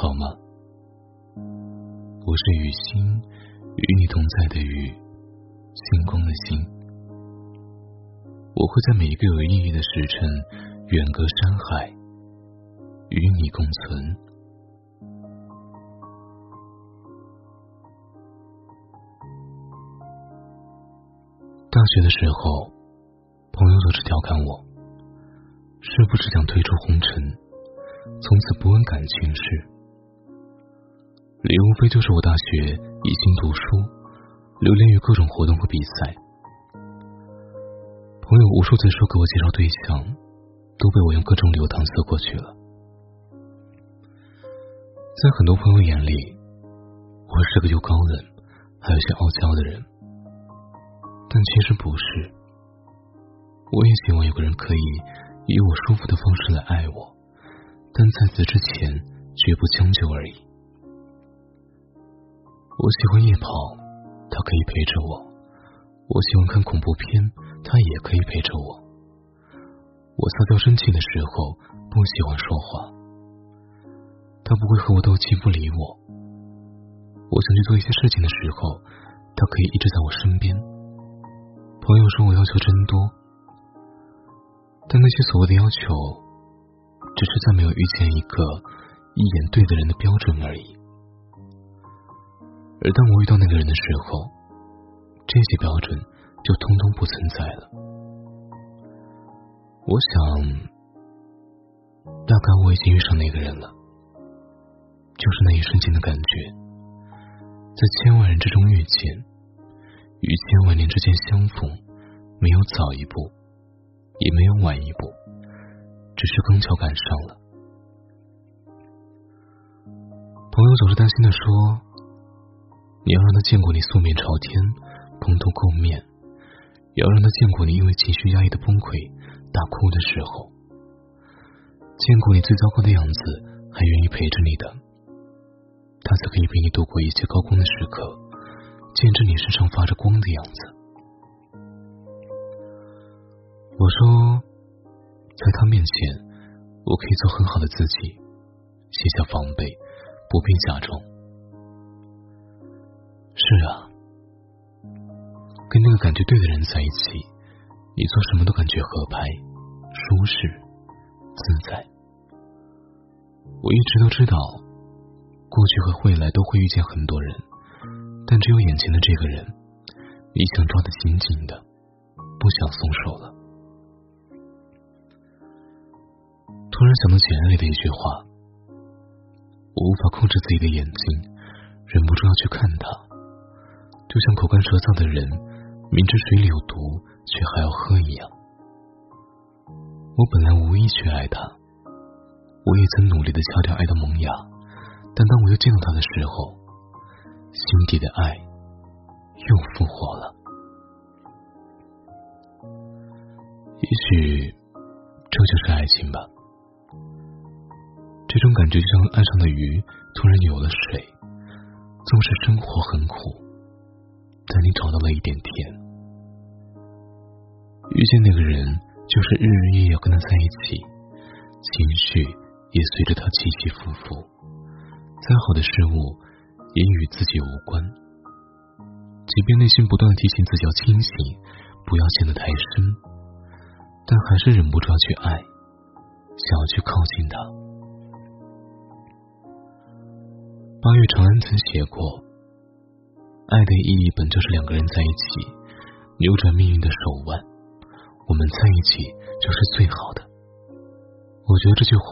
好吗？我是雨欣，与你同在的雨，星光的星。我会在每一个有意义的时辰，远隔山海，与你共存。大学的时候，朋友总是调侃我，是不是想退出红尘？从此不问感情事，理由无非就是我大学一心读书，流连于各种活动和比赛。朋友无数次说给我介绍对象，都被我用各种理由搪塞过去了。在很多朋友眼里，我是个又高冷还有些傲娇的人，但其实不是。我也希望有个人可以以我舒服的方式来爱我。但在此之前，绝不将就而已。我喜欢夜跑，他可以陪着我；我喜欢看恐怖片，他也可以陪着我。我撒娇生气的时候，不喜欢说话，他不会和我斗气不理我。我想去做一些事情的时候，他可以一直在我身边。朋友说我要求真多，但那些所谓的要求。只是在没有遇见一个一眼对的人的标准而已。而当我遇到那个人的时候，这些标准就通通不存在了。我想，大概我已经遇上那个人了，就是那一瞬间的感觉，在千万人之中遇见，与千万年之间相逢，没有早一步，也没有晚一步。只是刚巧赶上了。朋友总是担心的说：“你要让他见过你素面朝天、蓬头垢面，也要让他见过你因为情绪压抑的崩溃、大哭的时候，见过你最糟糕的样子，还愿意陪着你的，他才可以陪你度过一切高光的时刻，见证你身上发着光的样子。”我说。在他面前，我可以做很好的自己，卸下防备，不必假装。是啊，跟那个感觉对的人在一起，你做什么都感觉合拍、舒适、自在。我一直都知道，过去和未来都会遇见很多人，但只有眼前的这个人，你想抓得紧紧的，不想松手了。突然想到简爱的一句话，我无法控制自己的眼睛，忍不住要去看他，就像口干舌燥的人明知水里有毒却还要喝一样。我本来无意去爱他，我也曾努力的敲掉爱的萌芽，但当我又见到他的时候，心底的爱又复活了。也许这就是爱情吧。这种感觉就像岸上的鱼突然有了水，纵使生活很苦，但你找到了一点甜。遇见那个人，就是日日夜夜跟他在一起，情绪也随着他起起伏伏。再好的事物也与自己无关，即便内心不断提醒自己要清醒，不要陷得太深，但还是忍不住要去爱，想要去靠近他。八月长安曾写过：“爱的意义本就是两个人在一起，扭转命运的手腕。我们在一起就是最好的。”我觉得这句话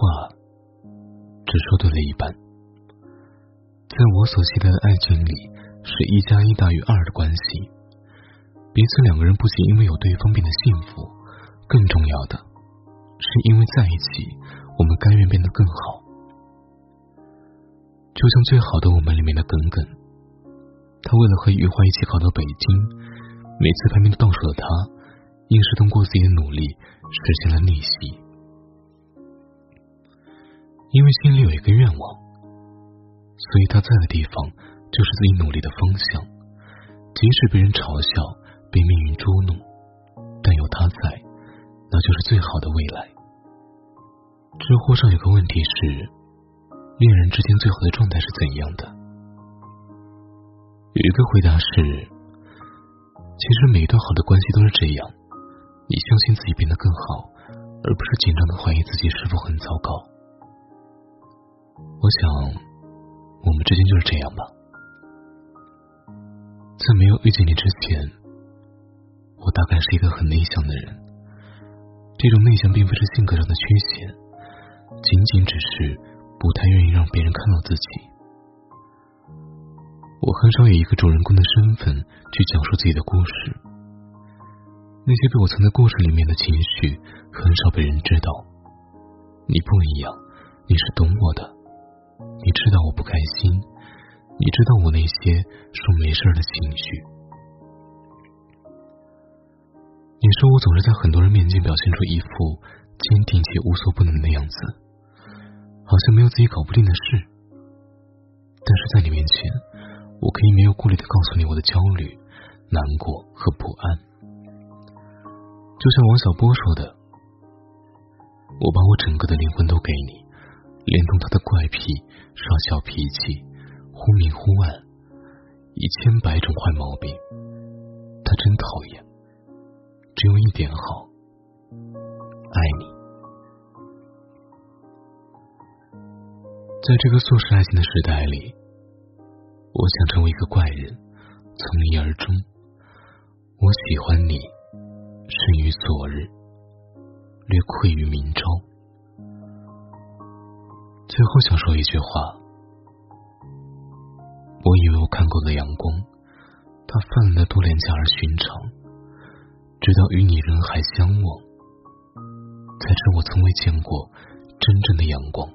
只说对了一半。在我所期待的爱情里，是一加一大于二的关系。彼此两个人不仅因为有对方变得幸福，更重要的是因为在一起，我们甘愿变得更好。就像《最好的我们》里面的耿耿，他为了和余华一起考到北京，每次排名倒数的他，硬是通过自己的努力实现了逆袭。因为心里有一个愿望，所以他在的地方就是自己努力的方向。即使被人嘲笑，被命运捉弄，但有他在，那就是最好的未来。知乎上有个问题是。恋人之间最好的状态是怎样的？有一个回答是：其实每一段好的关系都是这样，你相信自己变得更好，而不是紧张的怀疑自己是否很糟糕。我想，我们之间就是这样吧。在没有遇见你之前，我大概是一个很内向的人。这种内向并不是性格上的缺陷，仅仅只是不太愿意让别人看到自己。我很少以一个主人公的身份去讲述自己的故事，那些被我藏在故事里面的情绪很少被人知道。你不一样，你是懂我的，你知道我不开心，你知道我那些说没事的情绪。你说我总是在很多人面前表现出一副坚定且无所不能的样子，好像没有自己搞不定的事。但是在你面前，我可以没有顾虑的告诉你我的焦虑、难过和不安。就像王小波说的：“我把我整个的灵魂都给你，连同他的怪癖、耍小脾气、忽明忽暗，一千百种坏毛病，他真讨厌。”只有一点好，爱你。在这个速食爱情的时代里，我想成为一个怪人，从一而终。我喜欢你，胜于昨日，略愧于明朝。最后想说一句话：我以为我看够了阳光，它泛滥的多廉价而寻常。直到与你人海相望，才知我从未见过真正的阳光。